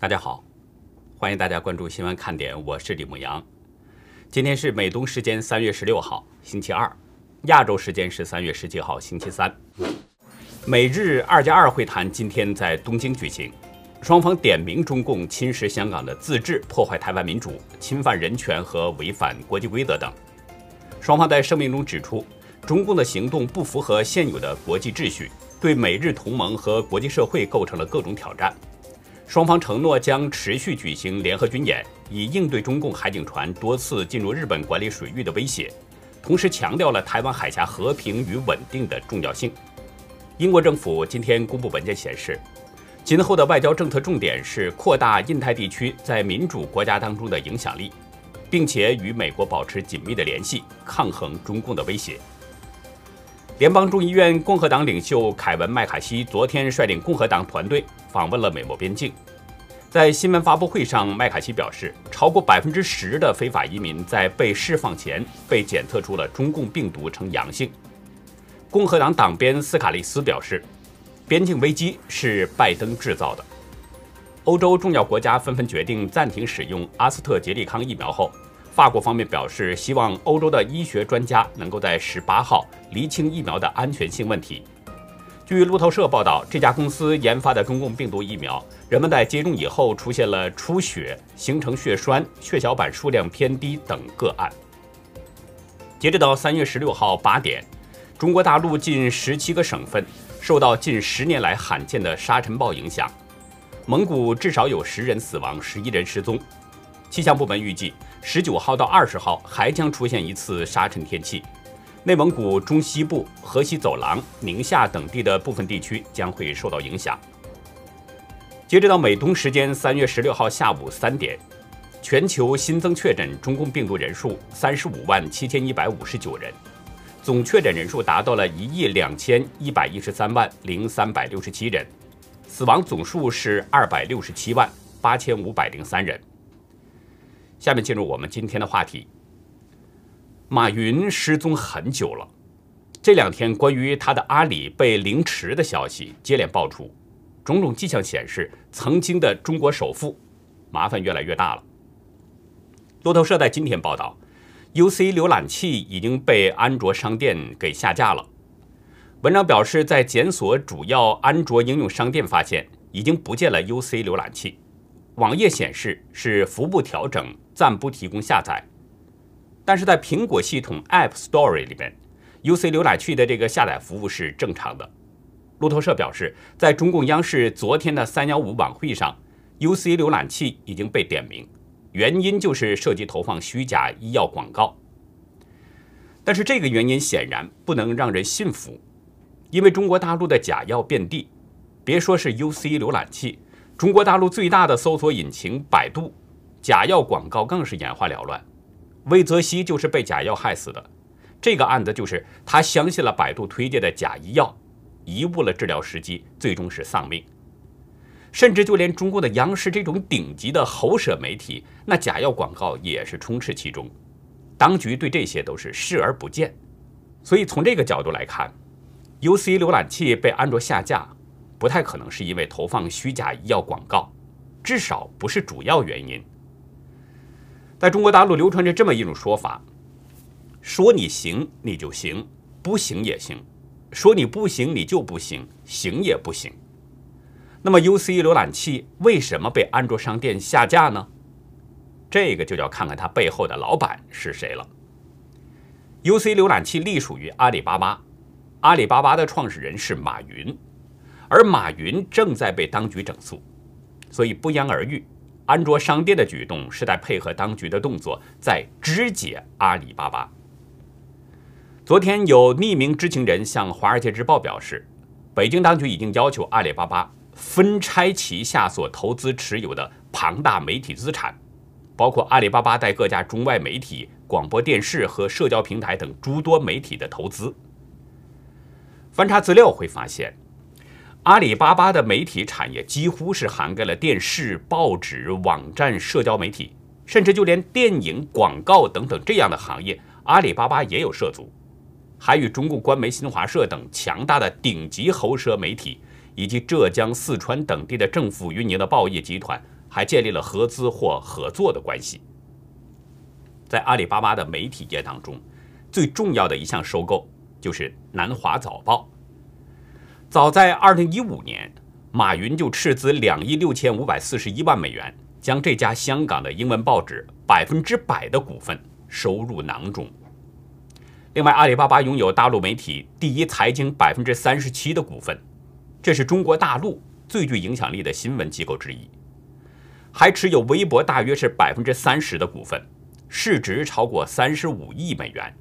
大家好，欢迎大家关注新闻看点，我是李牧阳。今天是美东时间三月十六号，星期二；亚洲时间是三月十七号，星期三。美日二加二会谈今天在东京举行，双方点名中共侵蚀香港的自治、破坏台湾民主、侵犯人权和违反国际规则等。双方在声明中指出，中共的行动不符合现有的国际秩序，对美日同盟和国际社会构成了各种挑战。双方承诺将持续举行联合军演，以应对中共海警船多次进入日本管理水域的威胁，同时强调了台湾海峡和平与稳定的重要性。英国政府今天公布文件显示，今后的外交政策重点是扩大印太地区在民主国家当中的影响力，并且与美国保持紧密的联系，抗衡中共的威胁。联邦众议院共和党领袖凯文·麦卡锡昨天率领共和党团队访问了美墨边境。在新闻发布会上，麦卡锡表示，超过百分之十的非法移民在被释放前被检测出了中共病毒呈阳性。共和党党鞭斯卡利斯表示，边境危机是拜登制造的。欧洲重要国家纷纷决定暂停使用阿斯特捷利康疫苗后。法国方面表示，希望欧洲的医学专家能够在十八号厘清疫苗的安全性问题。据路透社报道，这家公司研发的中共病毒疫苗，人们在接种以后出现了出血、形成血栓、血小板数量偏低等个案。截止到三月十六号八点，中国大陆近十七个省份受到近十年来罕见的沙尘暴影响，蒙古至少有十人死亡，十一人失踪。气象部门预计。十九号到二十号还将出现一次沙尘天气，内蒙古中西部、河西走廊、宁夏等地的部分地区将会受到影响。截止到美东时间三月十六号下午三点，全球新增确诊中共病毒人数三十五万七千一百五十九人，总确诊人数达到了一亿两千一百一十三万零三百六十七人，死亡总数是二百六十七万八千五百零三人。下面进入我们今天的话题。马云失踪很久了，这两天关于他的阿里被凌迟的消息接连爆出，种种迹象显示，曾经的中国首富麻烦越来越大了。路透社在今天报道，UC 浏览器已经被安卓商店给下架了。文章表示，在检索主要安卓应用商店，发现已经不见了 UC 浏览器。网页显示是服务调整。暂不提供下载，但是在苹果系统 App Store 里边，UC 浏览器的这个下载服务是正常的。路透社表示，在中共央视昨天的三幺五晚会上，UC 浏览器已经被点名，原因就是涉及投放虚假医药广告。但是这个原因显然不能让人信服，因为中国大陆的假药遍地，别说是 UC 浏览器，中国大陆最大的搜索引擎百度。假药广告更是眼花缭乱，魏则西就是被假药害死的。这个案子就是他相信了百度推荐的假医药，贻误了治疗时机，最终是丧命。甚至就连中国的央视这种顶级的喉舌媒体，那假药广告也是充斥其中。当局对这些都是视而不见。所以从这个角度来看，UC 浏览器被安卓下架，不太可能是因为投放虚假医药广告，至少不是主要原因。在中国大陆流传着这么一种说法：说你行你就行，不行也行；说你不行你就不行，行也不行。那么 UC 浏览器为什么被安卓商店下架呢？这个就要看看它背后的老板是谁了。UC 浏览器隶属于阿里巴巴，阿里巴巴的创始人是马云，而马云正在被当局整肃，所以不言而喻。安卓商店的举动是在配合当局的动作，在肢解阿里巴巴。昨天有匿名知情人向《华尔街日报》表示，北京当局已经要求阿里巴巴分拆旗下所投资持有的庞大媒体资产，包括阿里巴巴在各家中外媒体、广播电视和社交平台等诸多媒体的投资。翻查资料会发现。阿里巴巴的媒体产业几乎是涵盖了电视、报纸、网站、社交媒体，甚至就连电影、广告等等这样的行业，阿里巴巴也有涉足。还与中共官媒新华社等强大的顶级喉舌媒体，以及浙江、四川等地的政府运营的报业集团还建立了合资或合作的关系。在阿里巴巴的媒体业当中，最重要的一项收购就是南华早报。早在2015年，马云就斥资两亿六千五百四十一万美元，将这家香港的英文报纸百分之百的股份收入囊中。另外，阿里巴巴拥有大陆媒体第一财经百分之三十七的股份，这是中国大陆最具影响力的新闻机构之一。还持有微博大约是百分之三十的股份，市值超过三十五亿美元。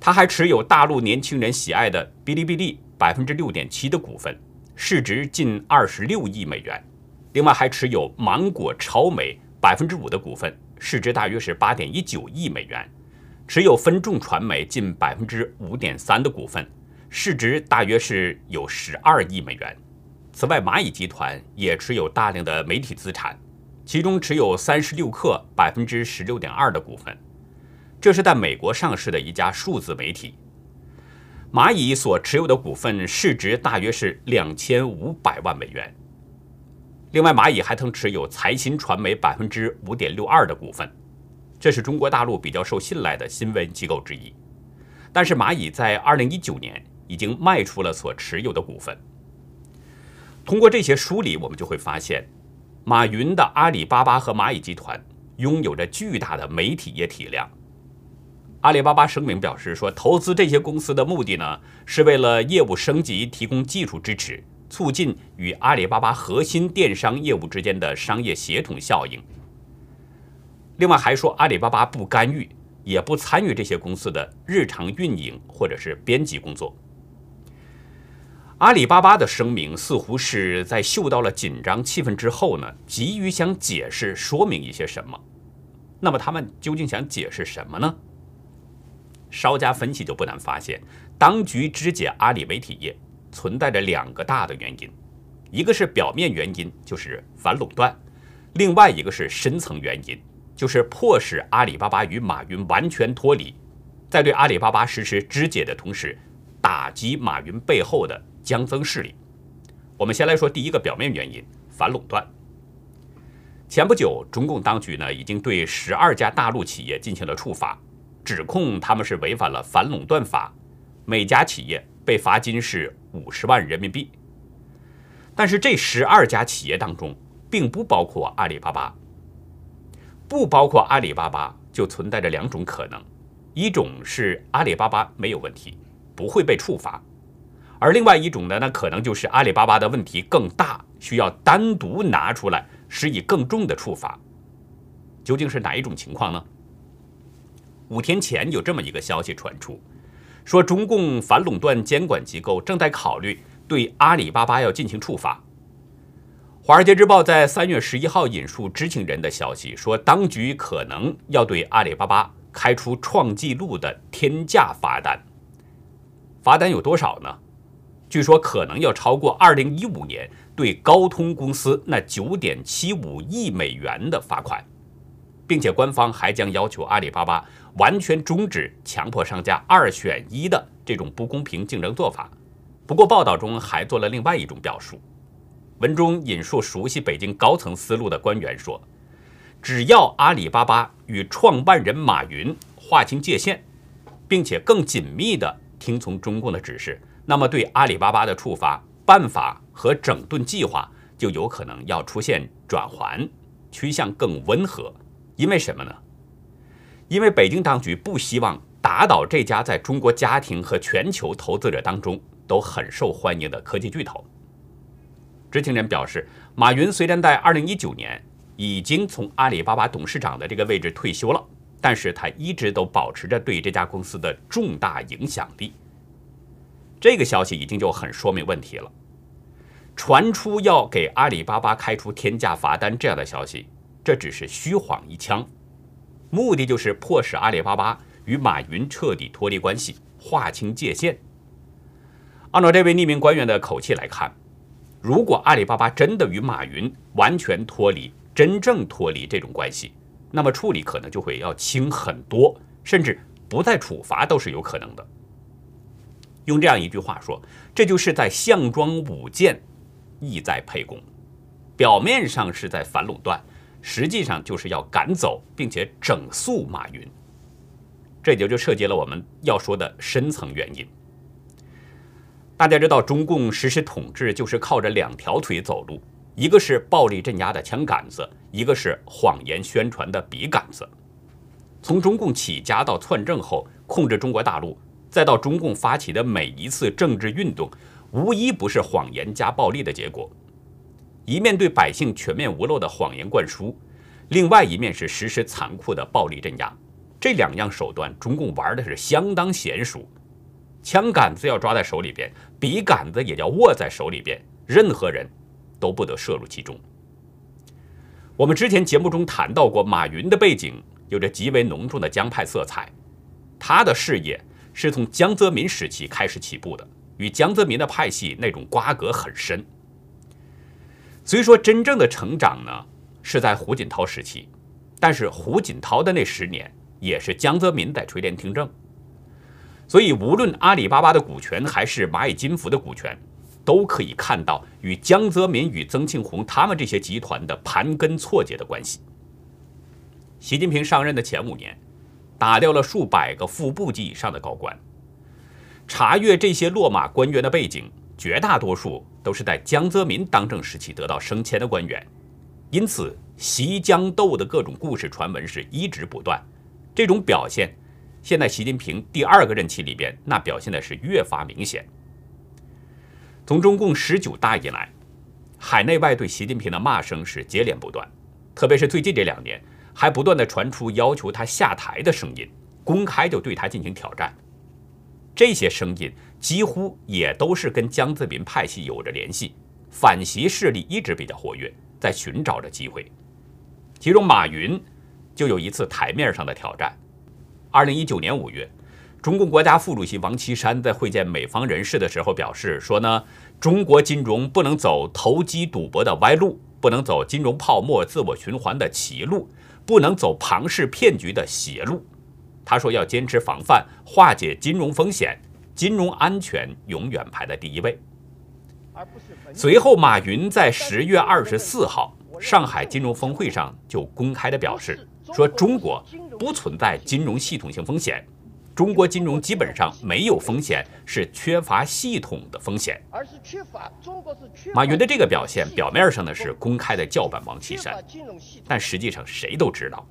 他还持有大陆年轻人喜爱的哔哩哔哩百分之六点七的股份，市值近二十六亿美元。另外，还持有芒果超媒百分之五的股份，市值大约是八点一九亿美元。持有分众传媒近百分之五点三的股份，市值大约是有十二亿美元。此外，蚂蚁集团也持有大量的媒体资产，其中持有三十六氪百分之十六点二的股份，这是在美国上市的一家数字媒体。蚂蚁所持有的股份市值大约是两千五百万美元。另外，蚂蚁还曾持有财新传媒百分之五点六二的股份。这是中国大陆比较受信赖的新闻机构之一，但是蚂蚁在二零一九年已经卖出了所持有的股份。通过这些梳理，我们就会发现，马云的阿里巴巴和蚂蚁集团拥有着巨大的媒体业体量。阿里巴巴声明表示说，投资这些公司的目的呢，是为了业务升级提供技术支持，促进与阿里巴巴核心电商业务之间的商业协同效应。另外还说，阿里巴巴不干预，也不参与这些公司的日常运营或者是编辑工作。阿里巴巴的声明似乎是在嗅到了紧张气氛之后呢，急于想解释说明一些什么。那么他们究竟想解释什么呢？稍加分析就不难发现，当局肢解阿里媒体业存在着两个大的原因，一个是表面原因，就是反垄断；另外一个是深层原因。就是迫使阿里巴巴与马云完全脱离，在对阿里巴巴实施肢解的同时，打击马云背后的江增势力。我们先来说第一个表面原因：反垄断。前不久，中共当局呢已经对十二家大陆企业进行了处罚，指控他们是违反了反垄断法，每家企业被罚金是五十万人民币。但是这十二家企业当中，并不包括阿里巴巴。不包括阿里巴巴，就存在着两种可能：一种是阿里巴巴没有问题，不会被处罚；而另外一种呢，那可能就是阿里巴巴的问题更大，需要单独拿出来施以更重的处罚。究竟是哪一种情况呢？五天前有这么一个消息传出，说中共反垄断监管机构正在考虑对阿里巴巴要进行处罚。《华尔街日报》在三月十一号引述知情人的消息说，当局可能要对阿里巴巴开出创纪录的天价罚单。罚单有多少呢？据说可能要超过二零一五年对高通公司那九点七五亿美元的罚款，并且官方还将要求阿里巴巴完全终止强迫商家二选一的这种不公平竞争做法。不过，报道中还做了另外一种表述。文中引述熟悉北京高层思路的官员说：“只要阿里巴巴与创办人马云划清界限，并且更紧密地听从中共的指示，那么对阿里巴巴的处罚办法和整顿计划就有可能要出现转环，趋向更温和。因为什么呢？因为北京当局不希望打倒这家在中国家庭和全球投资者当中都很受欢迎的科技巨头。”知情人表示，马云虽然在2019年已经从阿里巴巴董事长的这个位置退休了，但是他一直都保持着对这家公司的重大影响力。这个消息已经就很说明问题了。传出要给阿里巴巴开出天价罚单这样的消息，这只是虚晃一枪，目的就是迫使阿里巴巴与马云彻底脱离关系，划清界限。按照这位匿名官员的口气来看。如果阿里巴巴真的与马云完全脱离、真正脱离这种关系，那么处理可能就会要轻很多，甚至不再处罚都是有可能的。用这样一句话说，这就是在项庄舞剑，意在沛公。表面上是在反垄断，实际上就是要赶走并且整肃马云。这就就涉及了我们要说的深层原因。大家知道，中共实施统治就是靠着两条腿走路，一个是暴力镇压的枪杆子，一个是谎言宣传的笔杆子。从中共起家到篡政后控制中国大陆，再到中共发起的每一次政治运动，无一不是谎言加暴力的结果。一面对百姓全面无漏的谎言灌输，另外一面是实施残酷的暴力镇压。这两样手段，中共玩的是相当娴熟。枪杆子要抓在手里边，笔杆子也要握在手里边，任何人都不得涉入其中。我们之前节目中谈到过，马云的背景有着极为浓重的江派色彩，他的事业是从江泽民时期开始起步的，与江泽民的派系那种瓜葛很深。虽说真正的成长呢是在胡锦涛时期，但是胡锦涛的那十年。也是江泽民在垂帘听政，所以无论阿里巴巴的股权还是蚂蚁金服的股权，都可以看到与江泽民与曾庆红他们这些集团的盘根错节的关系。习近平上任的前五年，打掉了数百个副部级以上的高官。查阅这些落马官员的背景，绝大多数都是在江泽民当政时期得到升迁的官员，因此习江斗的各种故事传闻是一直不断。这种表现，现在习近平第二个任期里边，那表现的是越发明显。从中共十九大以来，海内外对习近平的骂声是接连不断，特别是最近这两年，还不断的传出要求他下台的声音，公开就对他进行挑战。这些声音几乎也都是跟江泽民派系有着联系，反习势力一直比较活跃，在寻找着机会。其中，马云。就有一次台面上的挑战。二零一九年五月，中共国家副主席王岐山在会见美方人士的时候表示说呢，中国金融不能走投机赌博的歪路，不能走金融泡沫自我循环的歧路，不能走庞氏骗局的邪路。他说要坚持防范，化解金融风险，金融安全永远排在第一位。随后，马云在十月二十四号上海金融峰会上就公开的表示。说中国不存在金融系统性风险，中国金融基本上没有风险，是缺乏系统的风险。而是缺乏中国是缺。马云的这个表现，表面上呢是公开的叫板王岐山，但实际上谁都知道，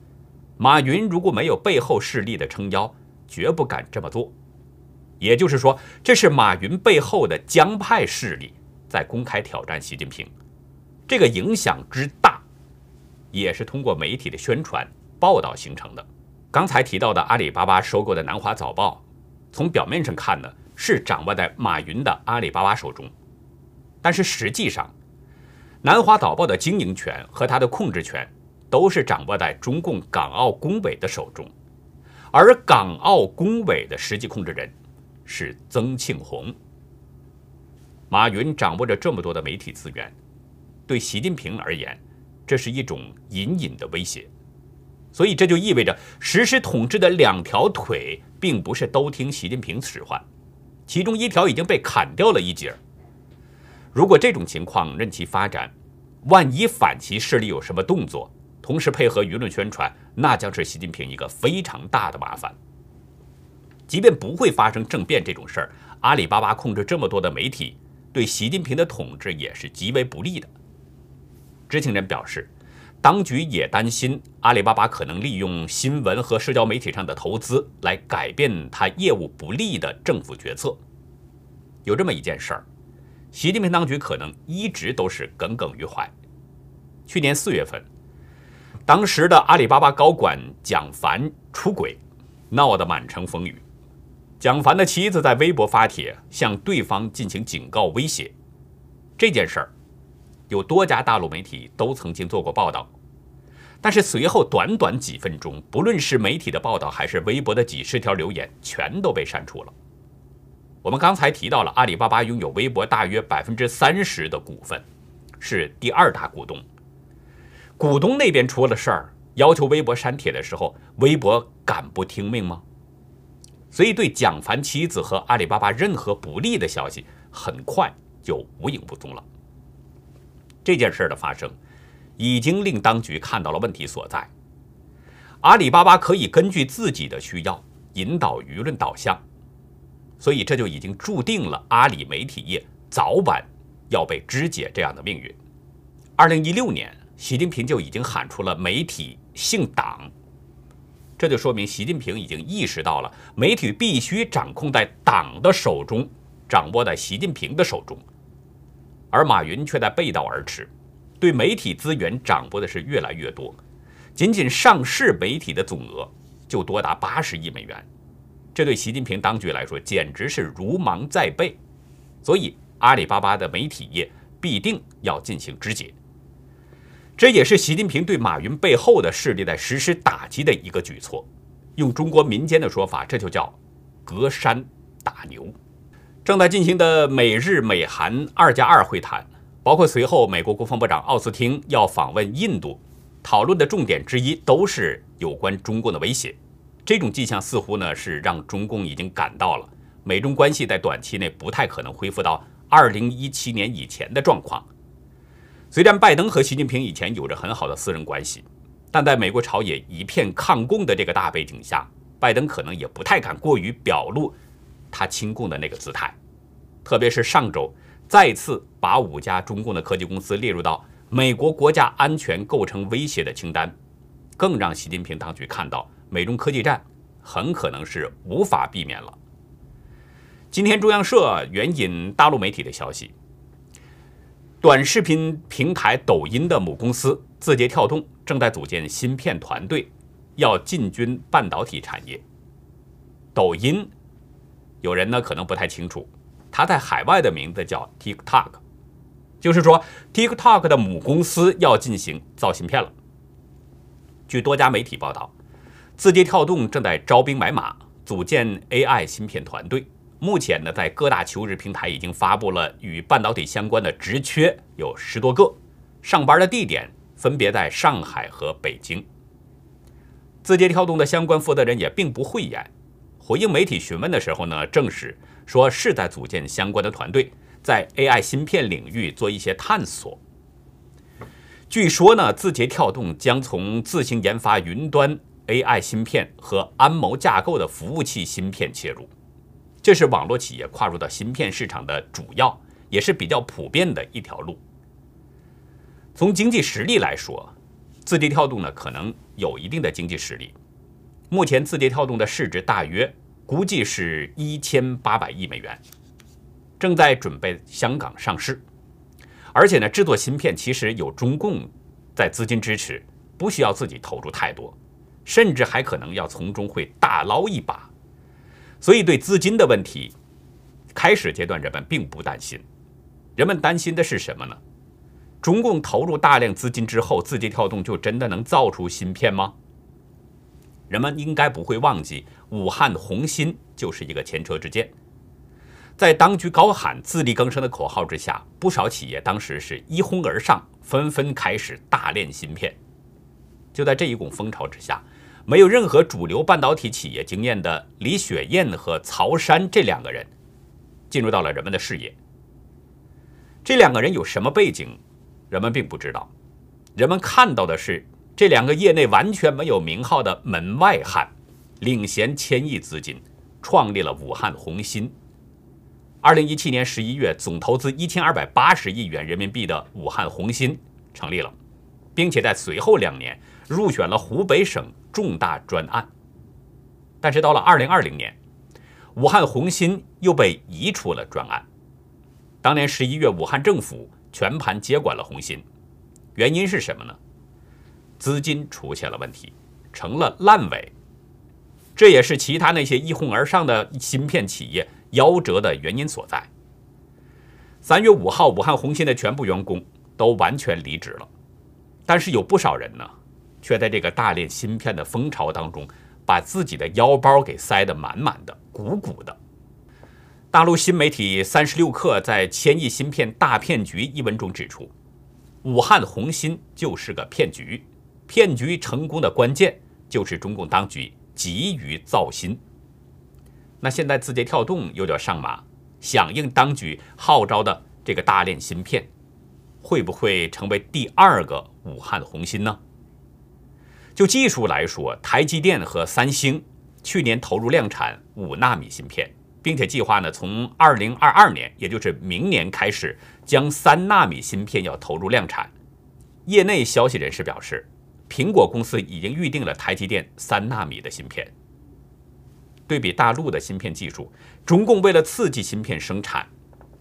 马云如果没有背后势力的撑腰，绝不敢这么做。也就是说，这是马云背后的江派势力在公开挑战习近平，这个影响之大，也是通过媒体的宣传。报道形成的。刚才提到的阿里巴巴收购的南华早报，从表面上看呢，是掌握在马云的阿里巴巴手中，但是实际上，南华早报的经营权和它的控制权都是掌握在中共港澳工委的手中，而港澳工委的实际控制人是曾庆红。马云掌握着这么多的媒体资源，对习近平而言，这是一种隐隐的威胁。所以这就意味着实施统治的两条腿并不是都听习近平使唤，其中一条已经被砍掉了一截。如果这种情况任其发展，万一反其势力有什么动作，同时配合舆论宣传，那将是习近平一个非常大的麻烦。即便不会发生政变这种事儿，阿里巴巴控制这么多的媒体，对习近平的统治也是极为不利的。知情人表示。当局也担心阿里巴巴可能利用新闻和社交媒体上的投资来改变它业务不利的政府决策。有这么一件事儿，习近平当局可能一直都是耿耿于怀。去年四月份，当时的阿里巴巴高管蒋凡出轨，闹得满城风雨。蒋凡的妻子在微博发帖向对方进行警告威胁。这件事儿。有多家大陆媒体都曾经做过报道，但是随后短短几分钟，不论是媒体的报道还是微博的几十条留言，全都被删除了。我们刚才提到了阿里巴巴拥有微博大约百分之三十的股份，是第二大股东。股东那边出了事儿，要求微博删帖的时候，微博敢不听命吗？所以对蒋凡妻子和阿里巴巴任何不利的消息，很快就无影无踪了。这件事的发生，已经令当局看到了问题所在。阿里巴巴可以根据自己的需要引导舆论导向，所以这就已经注定了阿里媒体业早晚要被肢解这样的命运。二零一六年，习近平就已经喊出了“媒体姓党”，这就说明习近平已经意识到了媒体必须掌控在党的手中，掌握在习近平的手中。而马云却在背道而驰，对媒体资源掌握的是越来越多。仅仅上市媒体的总额就多达八十亿美元，这对习近平当局来说简直是如芒在背。所以，阿里巴巴的媒体业必定要进行肢解。这也是习近平对马云背后的势力在实施打击的一个举措。用中国民间的说法，这就叫隔山打牛。正在进行的美日美韩二加二会谈，包括随后美国国防部长奥斯汀要访问印度。讨论的重点之一都是有关中共的威胁，这种迹象似乎呢是让中共已经感到了美中关系在短期内不太可能恢复到二零一七年以前的状况。虽然拜登和习近平以前有着很好的私人关系，但在美国朝野一片抗共的这个大背景下，拜登可能也不太敢过于表露他亲共的那个姿态，特别是上周再次把五家中共的科技公司列入到。美国国家安全构成威胁的清单，更让习近平当局看到美中科技战很可能是无法避免了。今天，中央社援引大陆媒体的消息，短视频平台抖音的母公司字节跳动正在组建芯片团队，要进军半导体产业。抖音，有人呢可能不太清楚，它在海外的名字叫 TikTok。就是说，TikTok 的母公司要进行造芯片了。据多家媒体报道，字节跳动正在招兵买马，组建 AI 芯片团队。目前呢，在各大求职平台已经发布了与半导体相关的职缺，有十多个。上班的地点分别在上海和北京。字节跳动的相关负责人也并不讳言，回应媒体询问的时候呢，证实说是在组建相关的团队。在 AI 芯片领域做一些探索。据说呢，字节跳动将从自行研发云端 AI 芯片和安谋架构的服务器芯片切入，这是网络企业跨入到芯片市场的主要，也是比较普遍的一条路。从经济实力来说，字节跳动呢可能有一定的经济实力。目前，字节跳动的市值大约估计是一千八百亿美元。正在准备香港上市，而且呢，制作芯片其实有中共在资金支持，不需要自己投入太多，甚至还可能要从中会大捞一把。所以对资金的问题，开始阶段人们并不担心。人们担心的是什么呢？中共投入大量资金之后，字节跳动就真的能造出芯片吗？人们应该不会忘记，武汉红芯就是一个前车之鉴。在当局高喊自力更生的口号之下，不少企业当时是一哄而上，纷纷开始大炼芯片。就在这一股风潮之下，没有任何主流半导体企业经验的李雪燕和曹山这两个人进入到了人们的视野。这两个人有什么背景，人们并不知道。人们看到的是这两个业内完全没有名号的门外汉，领衔千亿资金，创立了武汉红芯。二零一七年十一月，总投资一千二百八十亿元人民币的武汉红芯成立了，并且在随后两年入选了湖北省重大专案。但是到了二零二零年，武汉红芯又被移出了专案。当年十一月，武汉政府全盘接管了红芯，原因是什么呢？资金出现了问题，成了烂尾。这也是其他那些一哄而上的芯片企业。夭折的原因所在。三月五号，武汉红芯的全部员工都完全离职了，但是有不少人呢，却在这个大炼芯片的风潮当中，把自己的腰包给塞得满满的、鼓鼓的。大陆新媒体三十六氪在《千亿芯片大骗局》一文中指出，武汉红芯就是个骗局，骗局成功的关键就是中共当局急于造芯。那现在字节跳动又要上马，响应当局号召的这个大炼芯片，会不会成为第二个武汉红芯呢？就技术来说，台积电和三星去年投入量产五纳米芯片，并且计划呢从二零二二年，也就是明年开始，将三纳米芯片要投入量产。业内消息人士表示，苹果公司已经预定了台积电三纳米的芯片。对比大陆的芯片技术，中共为了刺激芯片生产，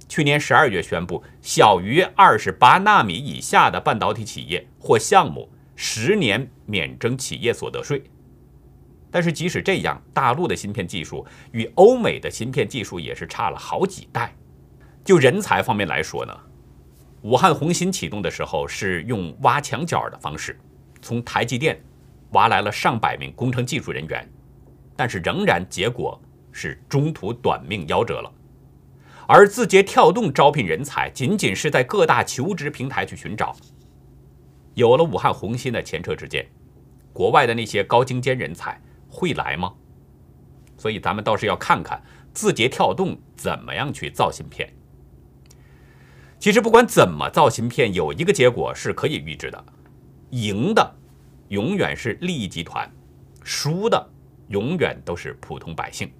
去年十二月宣布，小于二十八纳米以下的半导体企业或项目。十年免征企业所得税，但是即使这样，大陆的芯片技术与欧美的芯片技术也是差了好几代。就人才方面来说呢，武汉红芯启动的时候是用挖墙脚的方式，从台积电挖来了上百名工程技术人员，但是仍然结果是中途短命夭折了。而字节跳动招聘人才，仅仅是在各大求职平台去寻找。有了武汉红芯的前车之鉴，国外的那些高精尖人才会来吗？所以咱们倒是要看看字节跳动怎么样去造芯片。其实不管怎么造芯片，有一个结果是可以预知的：赢的永远是利益集团，输的永远都是普通百姓。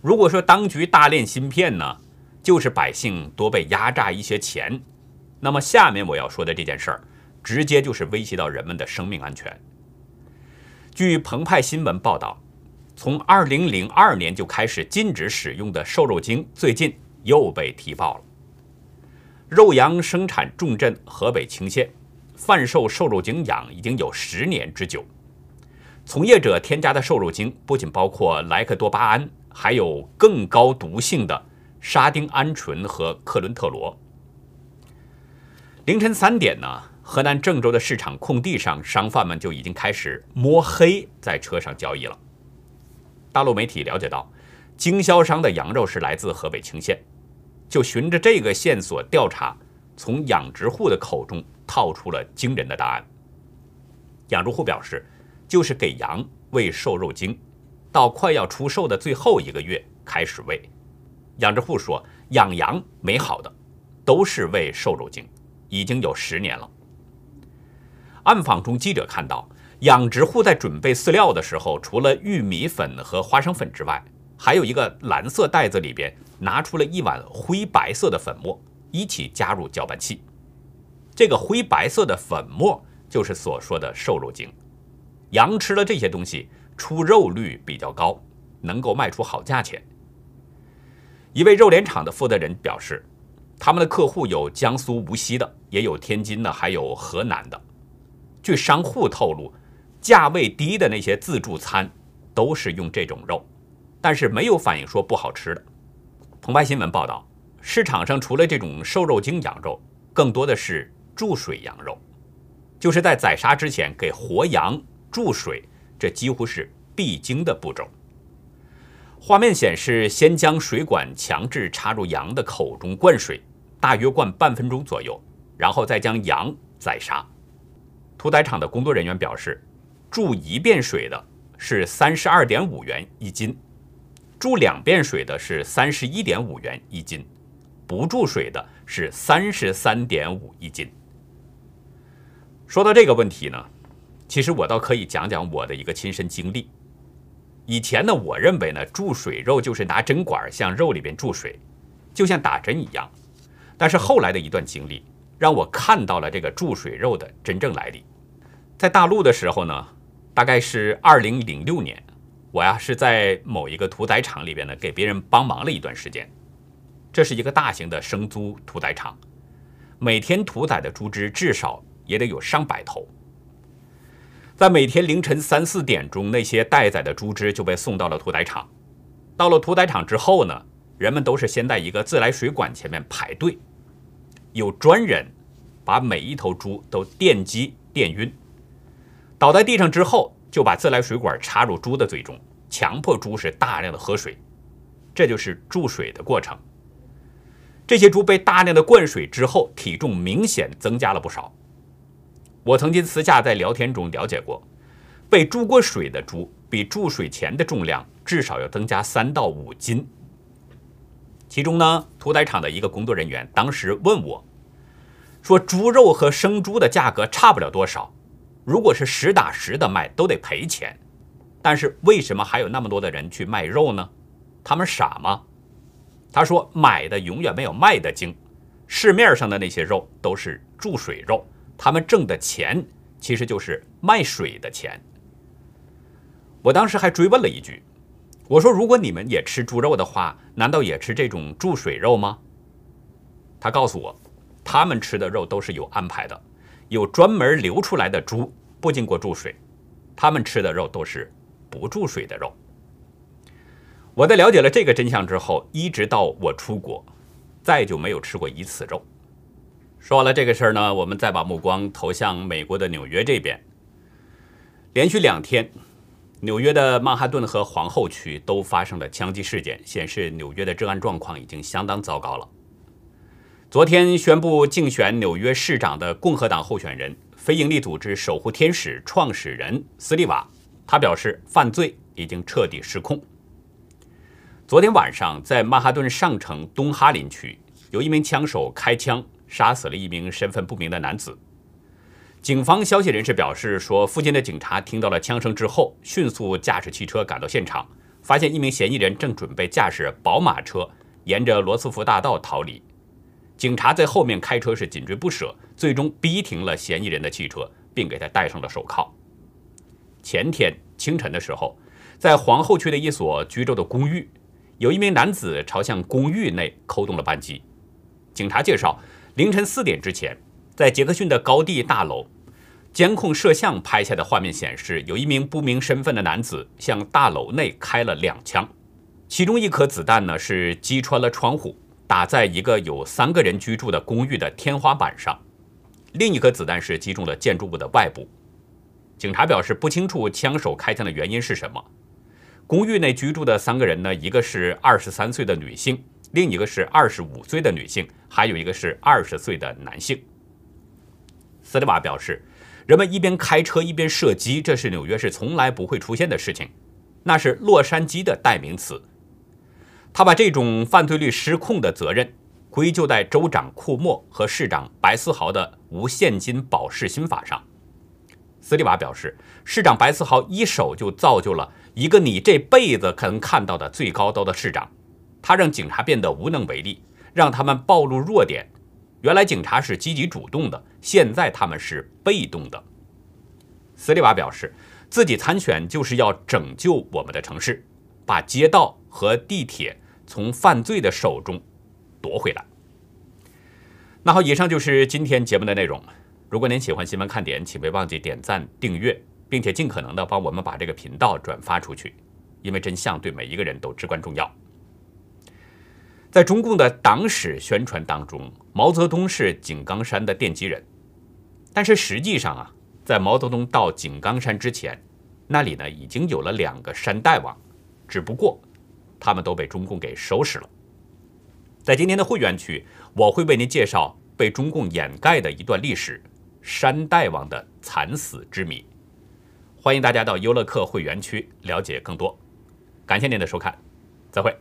如果说当局大炼芯片呢，就是百姓多被压榨一些钱。那么下面我要说的这件事儿，直接就是威胁到人们的生命安全。据澎湃新闻报道，从2002年就开始禁止使用的瘦肉精，最近又被踢爆了。肉羊生产重镇河北青县，贩售瘦肉精养已经有十年之久。从业者添加的瘦肉精不仅包括莱克多巴胺，还有更高毒性的沙丁胺醇和克伦特罗。凌晨三点呢，河南郑州的市场空地上，商贩们就已经开始摸黑在车上交易了。大陆媒体了解到，经销商的羊肉是来自河北青县，就循着这个线索调查，从养殖户的口中套出了惊人的答案。养殖户表示，就是给羊喂瘦肉精，到快要出售的最后一个月开始喂。养殖户说，养羊没好的，都是喂瘦肉精。已经有十年了。暗访中，记者看到养殖户在准备饲料的时候，除了玉米粉和花生粉之外，还有一个蓝色袋子，里边拿出了一碗灰白色的粉末，一起加入搅拌器。这个灰白色的粉末就是所说的瘦肉精。羊吃了这些东西，出肉率比较高，能够卖出好价钱。一位肉联厂的负责人表示。他们的客户有江苏无锡的，也有天津的，还有河南的。据商户透露，价位低的那些自助餐都是用这种肉，但是没有反映说不好吃的。澎湃新闻报道，市场上除了这种瘦肉精羊肉，更多的是注水羊肉，就是在宰杀之前给活羊注水，这几乎是必经的步骤。画面显示，先将水管强制插入羊的口中灌水。大约灌半分钟左右，然后再将羊宰杀。屠宰场的工作人员表示，注一遍水的是三十二点五元一斤，注两遍水的是三十一点五元一斤，不注水的是三十三点五一斤。说到这个问题呢，其实我倒可以讲讲我的一个亲身经历。以前呢，我认为呢，注水肉就是拿针管向肉里边注水，就像打针一样。但是后来的一段经历，让我看到了这个注水肉的真正来历。在大陆的时候呢，大概是二零零六年，我呀是在某一个屠宰场里边呢，给别人帮忙了一段时间。这是一个大型的生猪屠宰场，每天屠宰的猪只至少也得有上百头。在每天凌晨三四点钟，那些待宰的猪只就被送到了屠宰场。到了屠宰场之后呢，人们都是先在一个自来水管前面排队。有专人把每一头猪都电击电晕，倒在地上之后，就把自来水管插入猪的嘴中，强迫猪是大量的喝水，这就是注水的过程。这些猪被大量的灌水之后，体重明显增加了不少。我曾经私下在聊天中了解过，被注过水的猪比注水前的重量至少要增加三到五斤。其中呢，屠宰场的一个工作人员当时问我。说猪肉和生猪的价格差不了多少，如果是实打实的卖，都得赔钱。但是为什么还有那么多的人去卖肉呢？他们傻吗？他说买的永远没有卖的精，市面上的那些肉都是注水肉，他们挣的钱其实就是卖水的钱。我当时还追问了一句，我说如果你们也吃猪肉的话，难道也吃这种注水肉吗？他告诉我，他们吃的肉都是有安排的，有专门流出来的猪，不经过注水，他们吃的肉都是不注水的肉。我在了解了这个真相之后，一直到我出国，再就没有吃过一次肉。说完了这个事儿呢，我们再把目光投向美国的纽约这边。连续两天，纽约的曼哈顿和皇后区都发生了枪击事件，显示纽约的治安状况已经相当糟糕了。昨天宣布竞选纽约市长的共和党候选人、非营利组织“守护天使”创始人斯利瓦，他表示犯罪已经彻底失控。昨天晚上，在曼哈顿上城东哈林区，有一名枪手开枪杀死了一名身份不明的男子。警方消息人士表示说，附近的警察听到了枪声之后，迅速驾驶汽车赶到现场，发现一名嫌疑人正准备驾驶宝马车沿着罗斯福大道逃离。警察在后面开车是紧追不舍，最终逼停了嫌疑人的汽车，并给他戴上了手铐。前天清晨的时候，在皇后区的一所居住的公寓。有一名男子朝向公寓内扣动了扳机。警察介绍，凌晨四点之前，在杰克逊的高地大楼监控摄像拍下的画面显示，有一名不明身份的男子向大楼内开了两枪，其中一颗子弹呢是击穿了窗户，打在一个有三个人居住的公寓的天花板上；另一颗子弹是击中了建筑物的外部。警察表示不清楚枪手开枪的原因是什么。公寓内居住的三个人呢，一个是二十三岁的女性，另一个是二十五岁的女性，还有一个是二十岁的男性。斯利瓦表示，人们一边开车一边射击，这是纽约市从来不会出现的事情，那是洛杉矶的代名词。他把这种犯罪率失控的责任归咎在州长库莫和市长白思豪的无现金保释新法上。斯利瓦表示，市长白思豪一手就造就了。一个你这辈子可能看到的最高刀的市长，他让警察变得无能为力，让他们暴露弱点。原来警察是积极主动的，现在他们是被动的。斯利瓦表示，自己参选就是要拯救我们的城市，把街道和地铁从犯罪的手中夺回来。那好，以上就是今天节目的内容。如果您喜欢新闻看点，请别忘记点赞订阅。并且尽可能的帮我们把这个频道转发出去，因为真相对每一个人都至关重要。在中共的党史宣传当中，毛泽东是井冈山的奠基人，但是实际上啊，在毛泽东到井冈山之前，那里呢已经有了两个山大王，只不过他们都被中共给收拾了。在今天的会员区，我会为您介绍被中共掩盖的一段历史——山大王的惨死之谜。欢迎大家到优乐客会员区了解更多，感谢您的收看，再会。